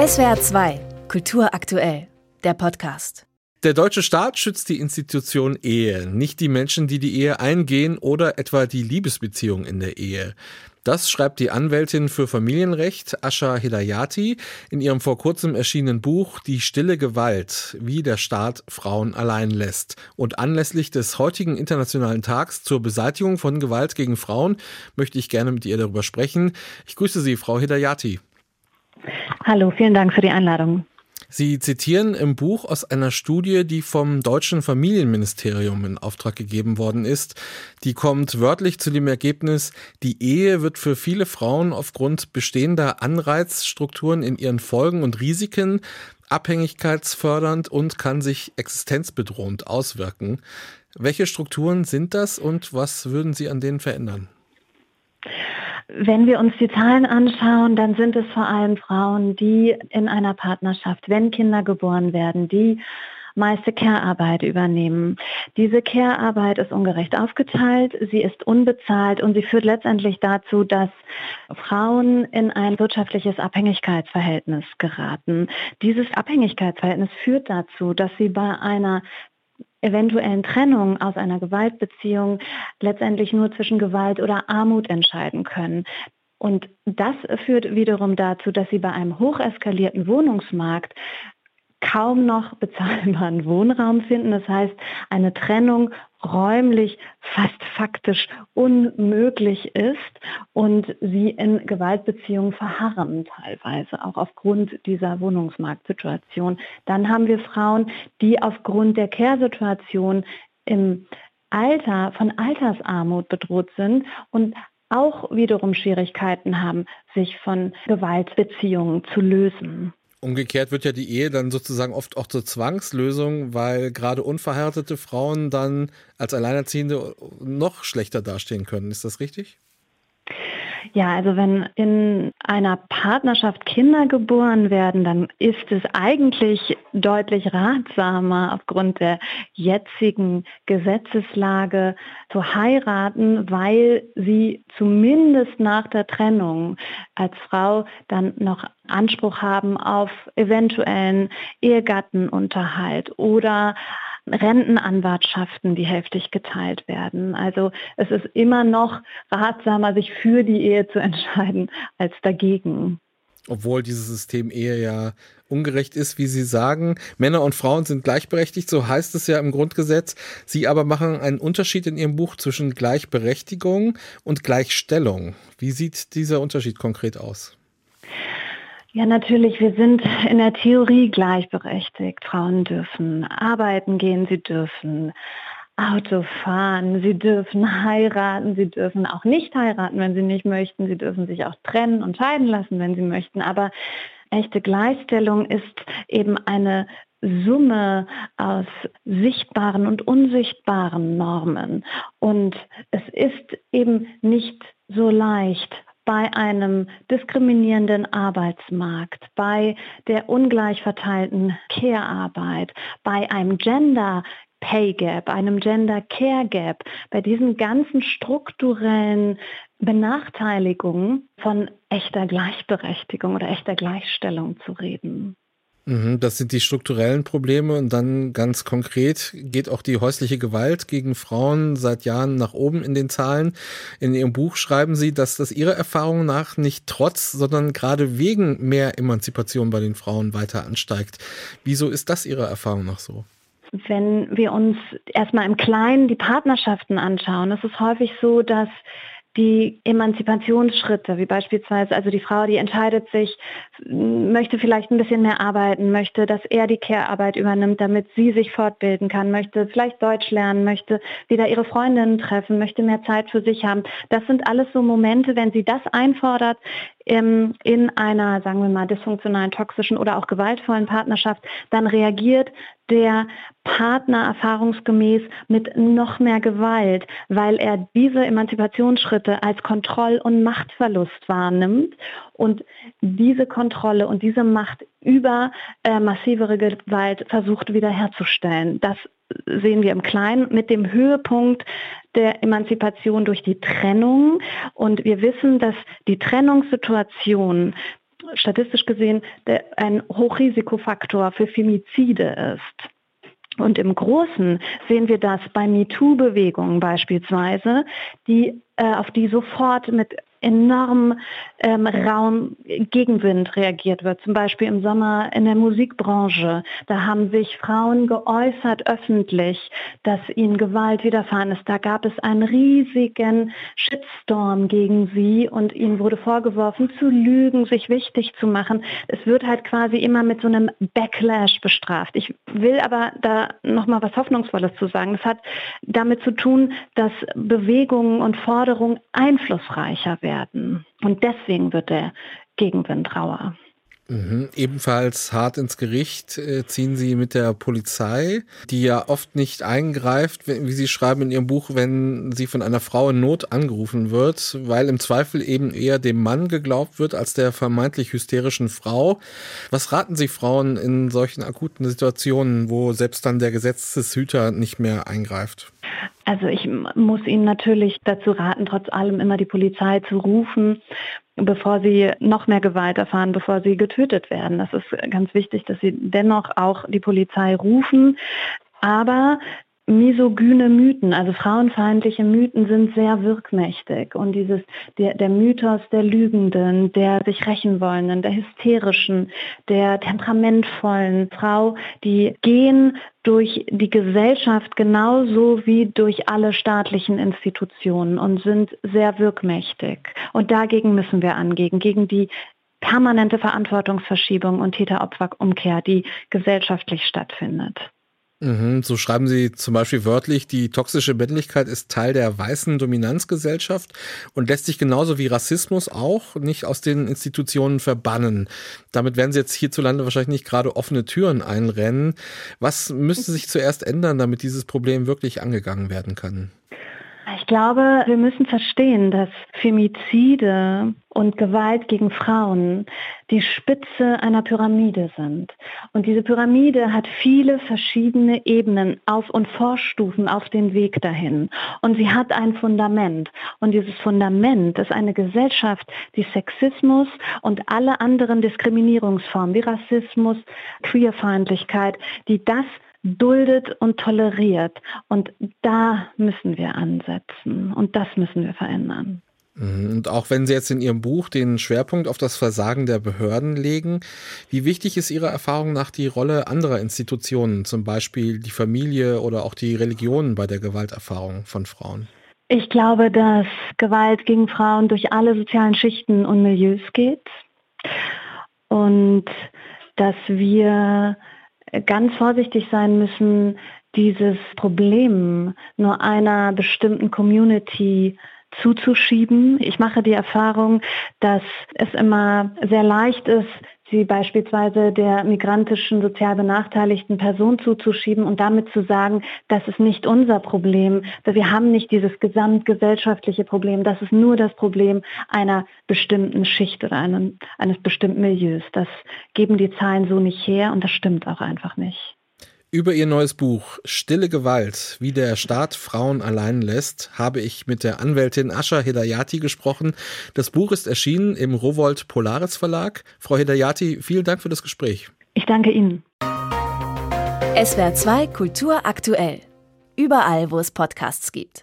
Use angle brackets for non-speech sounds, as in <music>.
SWR 2, Kultur aktuell, der Podcast. Der deutsche Staat schützt die Institution Ehe, nicht die Menschen, die die Ehe eingehen oder etwa die Liebesbeziehung in der Ehe. Das schreibt die Anwältin für Familienrecht Asha Hidayati in ihrem vor kurzem erschienenen Buch Die stille Gewalt, wie der Staat Frauen allein lässt. Und anlässlich des heutigen Internationalen Tags zur Beseitigung von Gewalt gegen Frauen möchte ich gerne mit ihr darüber sprechen. Ich grüße Sie, Frau Hidayati. Hallo, vielen Dank für die Einladung. Sie zitieren im Buch aus einer Studie, die vom deutschen Familienministerium in Auftrag gegeben worden ist. Die kommt wörtlich zu dem Ergebnis, die Ehe wird für viele Frauen aufgrund bestehender Anreizstrukturen in ihren Folgen und Risiken abhängigkeitsfördernd und kann sich existenzbedrohend auswirken. Welche Strukturen sind das und was würden Sie an denen verändern? Wenn wir uns die Zahlen anschauen, dann sind es vor allem Frauen, die in einer Partnerschaft, wenn Kinder geboren werden, die meiste Care-Arbeit übernehmen. Diese Care-Arbeit ist ungerecht aufgeteilt, sie ist unbezahlt und sie führt letztendlich dazu, dass Frauen in ein wirtschaftliches Abhängigkeitsverhältnis geraten. Dieses Abhängigkeitsverhältnis führt dazu, dass sie bei einer eventuellen Trennung aus einer Gewaltbeziehung letztendlich nur zwischen Gewalt oder Armut entscheiden können. Und das führt wiederum dazu, dass sie bei einem hocheskalierten Wohnungsmarkt kaum noch bezahlbaren <laughs> Wohnraum finden. Das heißt, eine Trennung räumlich fast faktisch unmöglich ist und sie in Gewaltbeziehungen verharren teilweise, auch aufgrund dieser Wohnungsmarktsituation. Dann haben wir Frauen, die aufgrund der Care-Situation im Alter von Altersarmut bedroht sind und auch wiederum Schwierigkeiten haben, sich von Gewaltbeziehungen zu lösen. Umgekehrt wird ja die Ehe dann sozusagen oft auch zur Zwangslösung, weil gerade unverheiratete Frauen dann als Alleinerziehende noch schlechter dastehen können. Ist das richtig? Ja, also wenn in einer Partnerschaft Kinder geboren werden, dann ist es eigentlich deutlich ratsamer aufgrund der jetzigen Gesetzeslage zu heiraten, weil sie zumindest nach der Trennung als Frau dann noch Anspruch haben auf eventuellen Ehegattenunterhalt oder Rentenanwartschaften, die heftig geteilt werden. Also es ist immer noch ratsamer, sich für die Ehe zu entscheiden, als dagegen. Obwohl dieses System Ehe ja ungerecht ist, wie Sie sagen. Männer und Frauen sind gleichberechtigt, so heißt es ja im Grundgesetz. Sie aber machen einen Unterschied in Ihrem Buch zwischen Gleichberechtigung und Gleichstellung. Wie sieht dieser Unterschied konkret aus? Ja, natürlich. Wir sind in der Theorie gleichberechtigt. Frauen dürfen arbeiten gehen, sie dürfen Auto fahren, sie dürfen heiraten, sie dürfen auch nicht heiraten, wenn sie nicht möchten, sie dürfen sich auch trennen und scheiden lassen, wenn sie möchten. Aber echte Gleichstellung ist eben eine Summe aus sichtbaren und unsichtbaren Normen. Und es ist eben nicht so leicht, bei einem diskriminierenden Arbeitsmarkt, bei der ungleich verteilten Care-Arbeit, bei einem Gender Pay Gap, einem Gender Care Gap, bei diesen ganzen strukturellen Benachteiligungen von echter Gleichberechtigung oder echter Gleichstellung zu reden. Mhm, das sind die strukturellen Probleme und dann ganz konkret geht auch die häusliche Gewalt gegen Frauen seit Jahren nach oben in den Zahlen. In Ihrem Buch schreiben Sie, dass das Ihrer Erfahrung nach nicht trotz, sondern gerade wegen mehr Emanzipation bei den Frauen weiter ansteigt. Wieso ist das Ihrer Erfahrung nach so? Wenn wir uns erstmal im Kleinen die Partnerschaften anschauen, ist es häufig so, dass die Emanzipationsschritte, wie beispielsweise, also die Frau, die entscheidet sich, möchte vielleicht ein bisschen mehr arbeiten, möchte, dass er die Care-Arbeit übernimmt, damit sie sich fortbilden kann, möchte vielleicht Deutsch lernen, möchte wieder ihre Freundinnen treffen, möchte mehr Zeit für sich haben. Das sind alles so Momente, wenn sie das einfordert, in einer, sagen wir mal, dysfunktionalen, toxischen oder auch gewaltvollen Partnerschaft, dann reagiert der Partner erfahrungsgemäß mit noch mehr Gewalt, weil er diese Emanzipationsschritte als Kontroll- und Machtverlust wahrnimmt und diese Kontrolle und diese Macht über äh, massivere Gewalt versucht wiederherzustellen. Das sehen wir im Kleinen mit dem Höhepunkt der Emanzipation durch die Trennung. Und wir wissen, dass die Trennungssituation statistisch gesehen ein Hochrisikofaktor für Femizide ist. Und im Großen sehen wir das bei MeToo-Bewegungen beispielsweise, die, äh, auf die sofort mit enorm ähm, Raum Gegenwind reagiert wird. Zum Beispiel im Sommer in der Musikbranche. Da haben sich Frauen geäußert öffentlich, dass ihnen Gewalt widerfahren ist. Da gab es einen riesigen Shitstorm gegen sie und ihnen wurde vorgeworfen zu lügen, sich wichtig zu machen. Es wird halt quasi immer mit so einem Backlash bestraft. Ich will aber da nochmal was Hoffnungsvolles zu sagen. Das hat damit zu tun, dass Bewegungen und Forderungen einflussreicher werden. Und deswegen wird der Gegenwind rauer. Mhm. Ebenfalls hart ins Gericht äh, ziehen Sie mit der Polizei, die ja oft nicht eingreift, wie Sie schreiben in Ihrem Buch, wenn sie von einer Frau in Not angerufen wird, weil im Zweifel eben eher dem Mann geglaubt wird als der vermeintlich hysterischen Frau. Was raten Sie Frauen in solchen akuten Situationen, wo selbst dann der Gesetzeshüter nicht mehr eingreift? Also ich muss Ihnen natürlich dazu raten, trotz allem immer die Polizei zu rufen, bevor sie noch mehr Gewalt erfahren, bevor sie getötet werden. Das ist ganz wichtig, dass Sie dennoch auch die Polizei rufen. Aber misogyne Mythen, also frauenfeindliche Mythen sind sehr wirkmächtig. Und dieses, der, der Mythos der Lügenden, der sich rächen wollenden, der hysterischen, der temperamentvollen Frau, die gehen durch die Gesellschaft genauso wie durch alle staatlichen Institutionen und sind sehr wirkmächtig. Und dagegen müssen wir angehen, gegen die permanente Verantwortungsverschiebung und Täter-Opfer-Umkehr, die gesellschaftlich stattfindet. Mhm, so schreiben Sie zum Beispiel wörtlich, die toxische Männlichkeit ist Teil der weißen Dominanzgesellschaft und lässt sich genauso wie Rassismus auch nicht aus den Institutionen verbannen. Damit werden Sie jetzt hierzulande wahrscheinlich nicht gerade offene Türen einrennen. Was müsste sich zuerst ändern, damit dieses Problem wirklich angegangen werden kann? Ich glaube, wir müssen verstehen, dass Femizide und Gewalt gegen Frauen die Spitze einer Pyramide sind. Und diese Pyramide hat viele verschiedene Ebenen auf und Vorstufen auf den Weg dahin. Und sie hat ein Fundament. Und dieses Fundament ist eine Gesellschaft, die Sexismus und alle anderen Diskriminierungsformen wie Rassismus, Queerfeindlichkeit, die das duldet und toleriert. Und da müssen wir ansetzen und das müssen wir verändern. Mhm. Und auch wenn Sie jetzt in Ihrem Buch den Schwerpunkt auf das Versagen der Behörden legen, wie wichtig ist Ihrer Erfahrung nach die Rolle anderer Institutionen, zum Beispiel die Familie oder auch die Religion bei der Gewalterfahrung von Frauen? Ich glaube, dass Gewalt gegen Frauen durch alle sozialen Schichten und Milieus geht und dass wir ganz vorsichtig sein müssen, dieses Problem nur einer bestimmten Community zuzuschieben. Ich mache die Erfahrung, dass es immer sehr leicht ist, sie beispielsweise der migrantischen sozial benachteiligten Person zuzuschieben und damit zu sagen, das ist nicht unser Problem, wir haben nicht dieses gesamtgesellschaftliche Problem, das ist nur das Problem einer bestimmten Schicht oder einen, eines bestimmten Milieus. Das geben die Zahlen so nicht her und das stimmt auch einfach nicht. Über ihr neues Buch Stille Gewalt, wie der Staat Frauen allein lässt, habe ich mit der Anwältin Ascha Hedayati gesprochen. Das Buch ist erschienen im Rowold Polaris Verlag. Frau Hedayati, vielen Dank für das Gespräch. Ich danke Ihnen. SWR 2 Kultur aktuell. Überall, wo es Podcasts gibt.